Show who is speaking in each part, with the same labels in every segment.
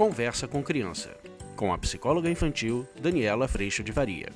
Speaker 1: Conversa com Criança, com a psicóloga infantil Daniela Freixo de Varia.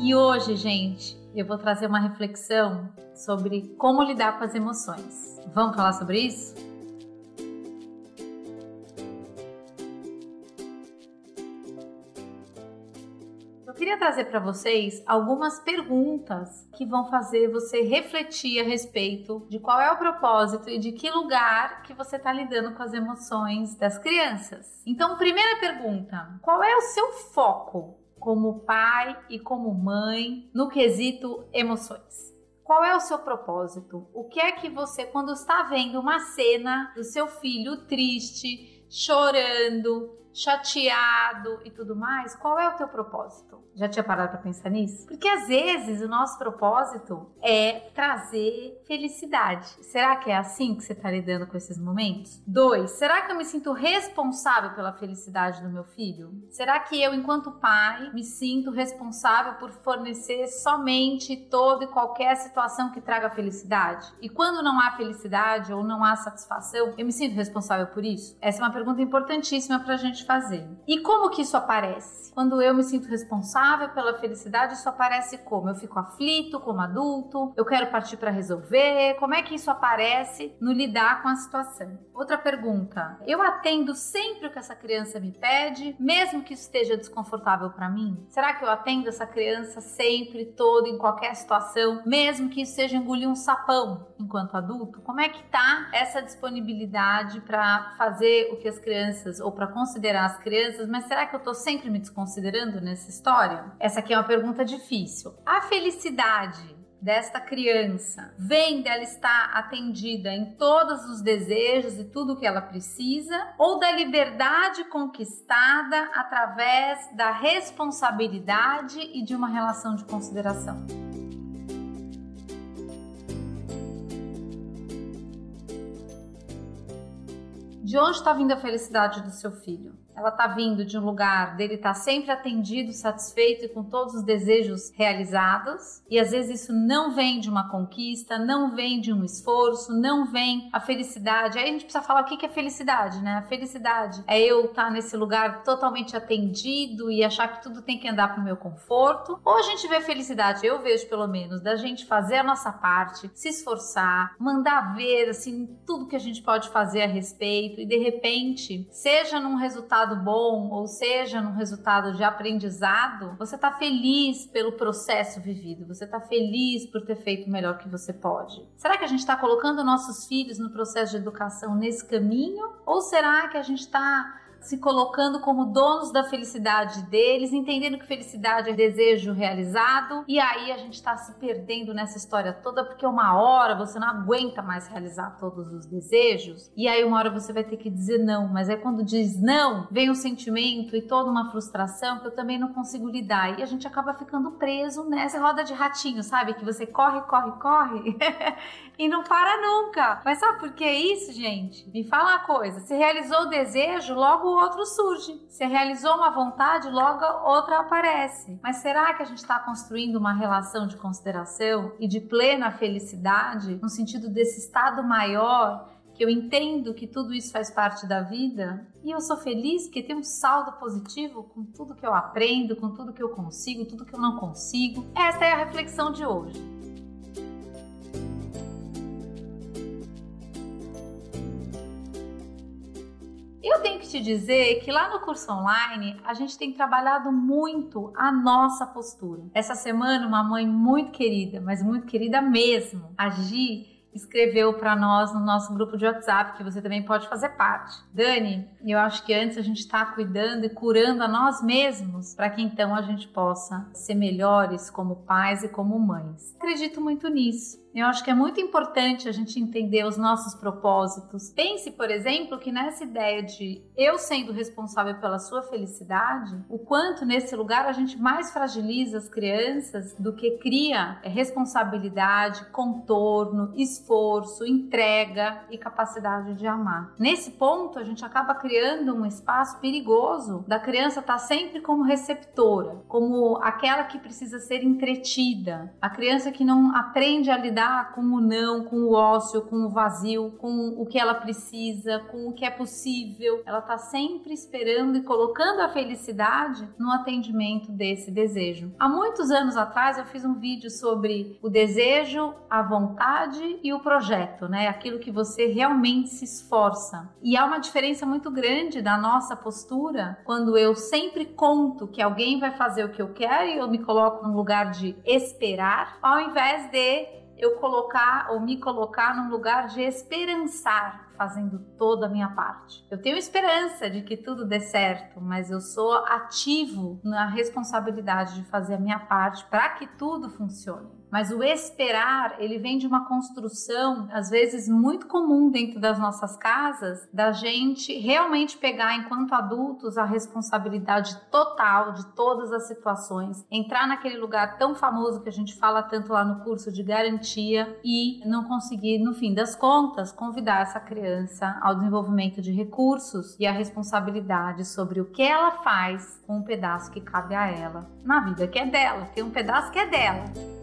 Speaker 2: E hoje, gente, eu vou trazer uma reflexão sobre como lidar com as emoções. Vamos falar sobre isso? Queria trazer para vocês algumas perguntas que vão fazer você refletir a respeito de qual é o propósito e de que lugar que você está lidando com as emoções das crianças. Então, primeira pergunta: qual é o seu foco como pai e como mãe no quesito emoções? Qual é o seu propósito? O que é que você, quando está vendo uma cena do seu filho triste, chorando, chateado e tudo mais, qual é o teu propósito? Já tinha parado para pensar nisso? Porque às vezes o nosso propósito é trazer felicidade. Será que é assim que você está lidando com esses momentos? Dois, será que eu me sinto responsável pela felicidade do meu filho? Será que eu, enquanto pai, me sinto responsável por fornecer somente toda e qualquer situação que traga felicidade? E quando não há felicidade ou não há satisfação, eu me sinto responsável por isso? Essa é uma pergunta importantíssima para a gente fazer. E como que isso aparece? Quando eu me sinto responsável pela felicidade, isso aparece como? Eu fico aflito como adulto, eu quero partir para resolver. Como é que isso aparece no lidar com a situação? Outra pergunta: eu atendo sempre o que essa criança me pede, mesmo que isso esteja desconfortável para mim? Será que eu atendo essa criança sempre, todo, em qualquer situação, mesmo que isso seja engolir um sapão enquanto adulto? Como é que tá essa disponibilidade para fazer o que as crianças ou para considerar considerar as crianças, mas será que eu estou sempre me desconsiderando nessa história? Essa aqui é uma pergunta difícil. A felicidade desta criança vem dela estar atendida em todos os desejos e tudo o que ela precisa, ou da liberdade conquistada através da responsabilidade e de uma relação de consideração? De onde está vindo a felicidade do seu filho? Ela está vindo de um lugar dele estar tá sempre atendido, satisfeito e com todos os desejos realizados. E às vezes isso não vem de uma conquista, não vem de um esforço, não vem a felicidade. Aí a gente precisa falar o que é felicidade, né? A felicidade é eu estar tá nesse lugar totalmente atendido e achar que tudo tem que andar para o meu conforto. Ou a gente vê felicidade, eu vejo pelo menos, da gente fazer a nossa parte, se esforçar, mandar ver assim tudo que a gente pode fazer a respeito e de repente, seja num resultado resultado bom, ou seja, num resultado de aprendizado, você está feliz pelo processo vivido, você está feliz por ter feito o melhor que você pode. Será que a gente está colocando nossos filhos no processo de educação nesse caminho? Ou será que a gente está se colocando como donos da felicidade deles, entendendo que felicidade é desejo realizado, e aí a gente está se perdendo nessa história toda porque uma hora você não aguenta mais realizar todos os desejos, e aí uma hora você vai ter que dizer não, mas é quando diz não, vem um sentimento e toda uma frustração que eu também não consigo lidar, e a gente acaba ficando preso nessa roda de ratinho, sabe? Que você corre, corre, corre e não para nunca. Mas sabe por que isso, gente? Me fala uma coisa: se realizou o desejo, logo o outro surge. Se realizou uma vontade, logo outra aparece. Mas será que a gente está construindo uma relação de consideração e de plena felicidade no sentido desse estado maior? Que eu entendo que tudo isso faz parte da vida e eu sou feliz porque tem um saldo positivo com tudo que eu aprendo, com tudo que eu consigo, tudo que eu não consigo. Essa é a reflexão de hoje. Eu tenho que te dizer que lá no curso online a gente tem trabalhado muito a nossa postura. Essa semana, uma mãe muito querida, mas muito querida mesmo, a Gi, escreveu para nós no nosso grupo de WhatsApp, que você também pode fazer parte. Dani, eu acho que antes a gente está cuidando e curando a nós mesmos, para que então a gente possa ser melhores como pais e como mães. Acredito muito nisso. Eu acho que é muito importante a gente entender os nossos propósitos. Pense, por exemplo, que nessa ideia de eu sendo responsável pela sua felicidade, o quanto nesse lugar a gente mais fragiliza as crianças do que cria responsabilidade, contorno, esforço, entrega e capacidade de amar. Nesse ponto, a gente acaba criando um espaço perigoso da criança estar tá sempre como receptora, como aquela que precisa ser entretida, a criança que não aprende a lidar lidar com o não, com o ócio, com o vazio, com o que ela precisa, com o que é possível. Ela está sempre esperando e colocando a felicidade no atendimento desse desejo. Há muitos anos atrás eu fiz um vídeo sobre o desejo, a vontade e o projeto, né? Aquilo que você realmente se esforça. E há uma diferença muito grande da nossa postura quando eu sempre conto que alguém vai fazer o que eu quero e eu me coloco num lugar de esperar, ao invés de eu colocar ou me colocar num lugar de esperançar, fazendo toda a minha parte. Eu tenho esperança de que tudo dê certo, mas eu sou ativo na responsabilidade de fazer a minha parte para que tudo funcione. Mas o esperar, ele vem de uma construção, às vezes muito comum dentro das nossas casas, da gente realmente pegar, enquanto adultos, a responsabilidade total de todas as situações, entrar naquele lugar tão famoso que a gente fala tanto lá no curso de garantia e não conseguir, no fim das contas, convidar essa criança ao desenvolvimento de recursos e a responsabilidade sobre o que ela faz com um pedaço que cabe a ela na vida que é dela. Tem um pedaço que é dela.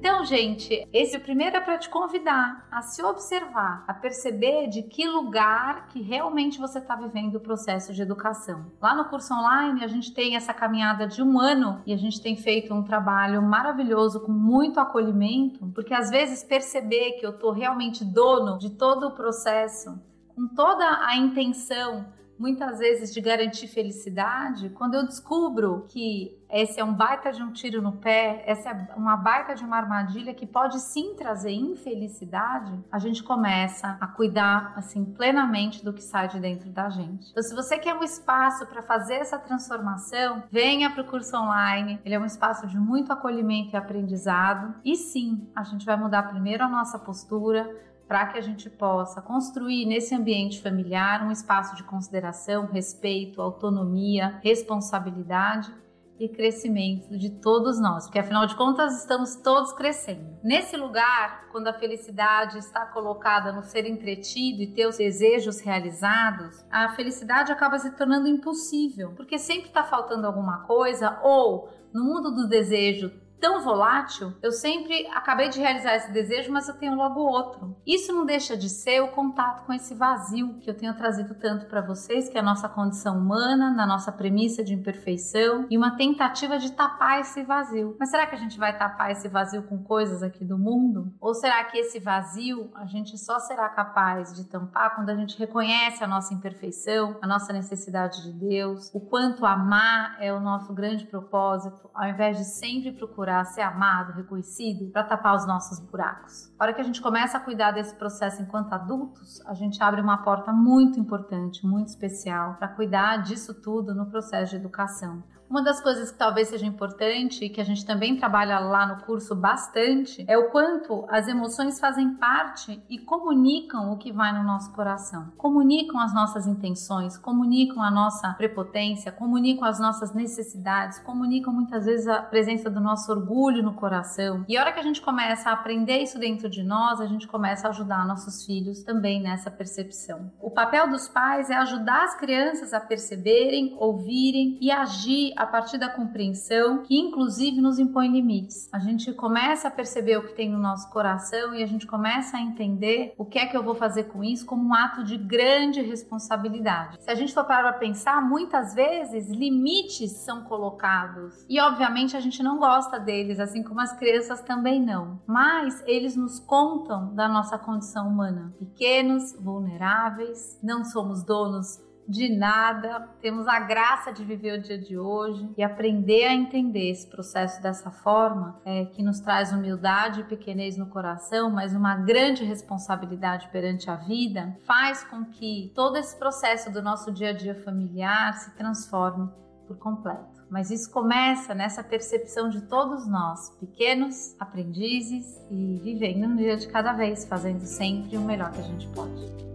Speaker 2: Então, gente, esse é primeiro é para te convidar a se observar, a perceber de que lugar que realmente você está vivendo o processo de educação. Lá no curso online, a gente tem essa caminhada de um ano e a gente tem feito um trabalho maravilhoso com muito acolhimento, porque às vezes perceber que eu estou realmente dono de todo o processo, com toda a intenção muitas vezes de garantir felicidade, quando eu descubro que esse é um baita de um tiro no pé, essa é uma baita de uma armadilha que pode sim trazer infelicidade, a gente começa a cuidar assim plenamente do que sai de dentro da gente. Então, se você quer um espaço para fazer essa transformação, venha para o curso online. Ele é um espaço de muito acolhimento e aprendizado. E sim, a gente vai mudar primeiro a nossa postura, para que a gente possa construir nesse ambiente familiar um espaço de consideração, respeito, autonomia, responsabilidade e crescimento de todos nós, porque afinal de contas estamos todos crescendo. Nesse lugar, quando a felicidade está colocada no ser entretido e ter os desejos realizados, a felicidade acaba se tornando impossível, porque sempre está faltando alguma coisa ou no mundo do desejo tão volátil, eu sempre acabei de realizar esse desejo, mas eu tenho logo outro. Isso não deixa de ser o contato com esse vazio que eu tenho trazido tanto para vocês, que é a nossa condição humana, na nossa premissa de imperfeição e uma tentativa de tapar esse vazio. Mas será que a gente vai tapar esse vazio com coisas aqui do mundo? Ou será que esse vazio a gente só será capaz de tampar quando a gente reconhece a nossa imperfeição, a nossa necessidade de Deus, o quanto amar é o nosso grande propósito, ao invés de sempre procurar procurar ser amado, reconhecido, para tapar os nossos buracos. A hora que a gente começa a cuidar desse processo enquanto adultos, a gente abre uma porta muito importante, muito especial, para cuidar disso tudo no processo de educação. Uma das coisas que talvez seja importante e que a gente também trabalha lá no curso bastante é o quanto as emoções fazem parte e comunicam o que vai no nosso coração. Comunicam as nossas intenções, comunicam a nossa prepotência, comunicam as nossas necessidades, comunicam muitas vezes a presença do nosso orgulho no coração. E a hora que a gente começa a aprender isso dentro de nós, a gente começa a ajudar nossos filhos também nessa percepção. O papel dos pais é ajudar as crianças a perceberem, ouvirem e agir a partir da compreensão, que inclusive nos impõe limites. A gente começa a perceber o que tem no nosso coração e a gente começa a entender o que é que eu vou fazer com isso como um ato de grande responsabilidade. Se a gente for parar para pensar, muitas vezes limites são colocados e obviamente a gente não gosta deles, assim como as crianças também não. Mas eles nos contam da nossa condição humana, pequenos, vulneráveis, não somos donos de nada, temos a graça de viver o dia de hoje e aprender a entender esse processo dessa forma, é, que nos traz humildade e pequenez no coração, mas uma grande responsabilidade perante a vida, faz com que todo esse processo do nosso dia a dia familiar se transforme por completo. Mas isso começa nessa percepção de todos nós, pequenos aprendizes e vivendo um dia de cada vez, fazendo sempre o melhor que a gente pode.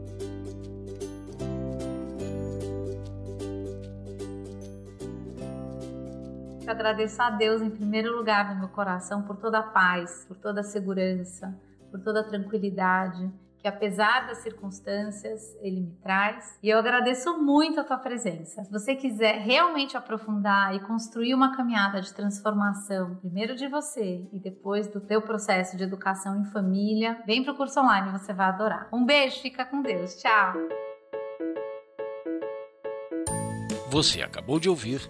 Speaker 2: Agradeço a Deus em primeiro lugar no meu coração por toda a paz, por toda a segurança, por toda a tranquilidade que apesar das circunstâncias, ele me traz. E eu agradeço muito a tua presença. Se você quiser realmente aprofundar e construir uma caminhada de transformação, primeiro de você e depois do teu processo de educação em família, vem para o curso online, você vai adorar. Um beijo, fica com Deus. Tchau.
Speaker 1: Você acabou de ouvir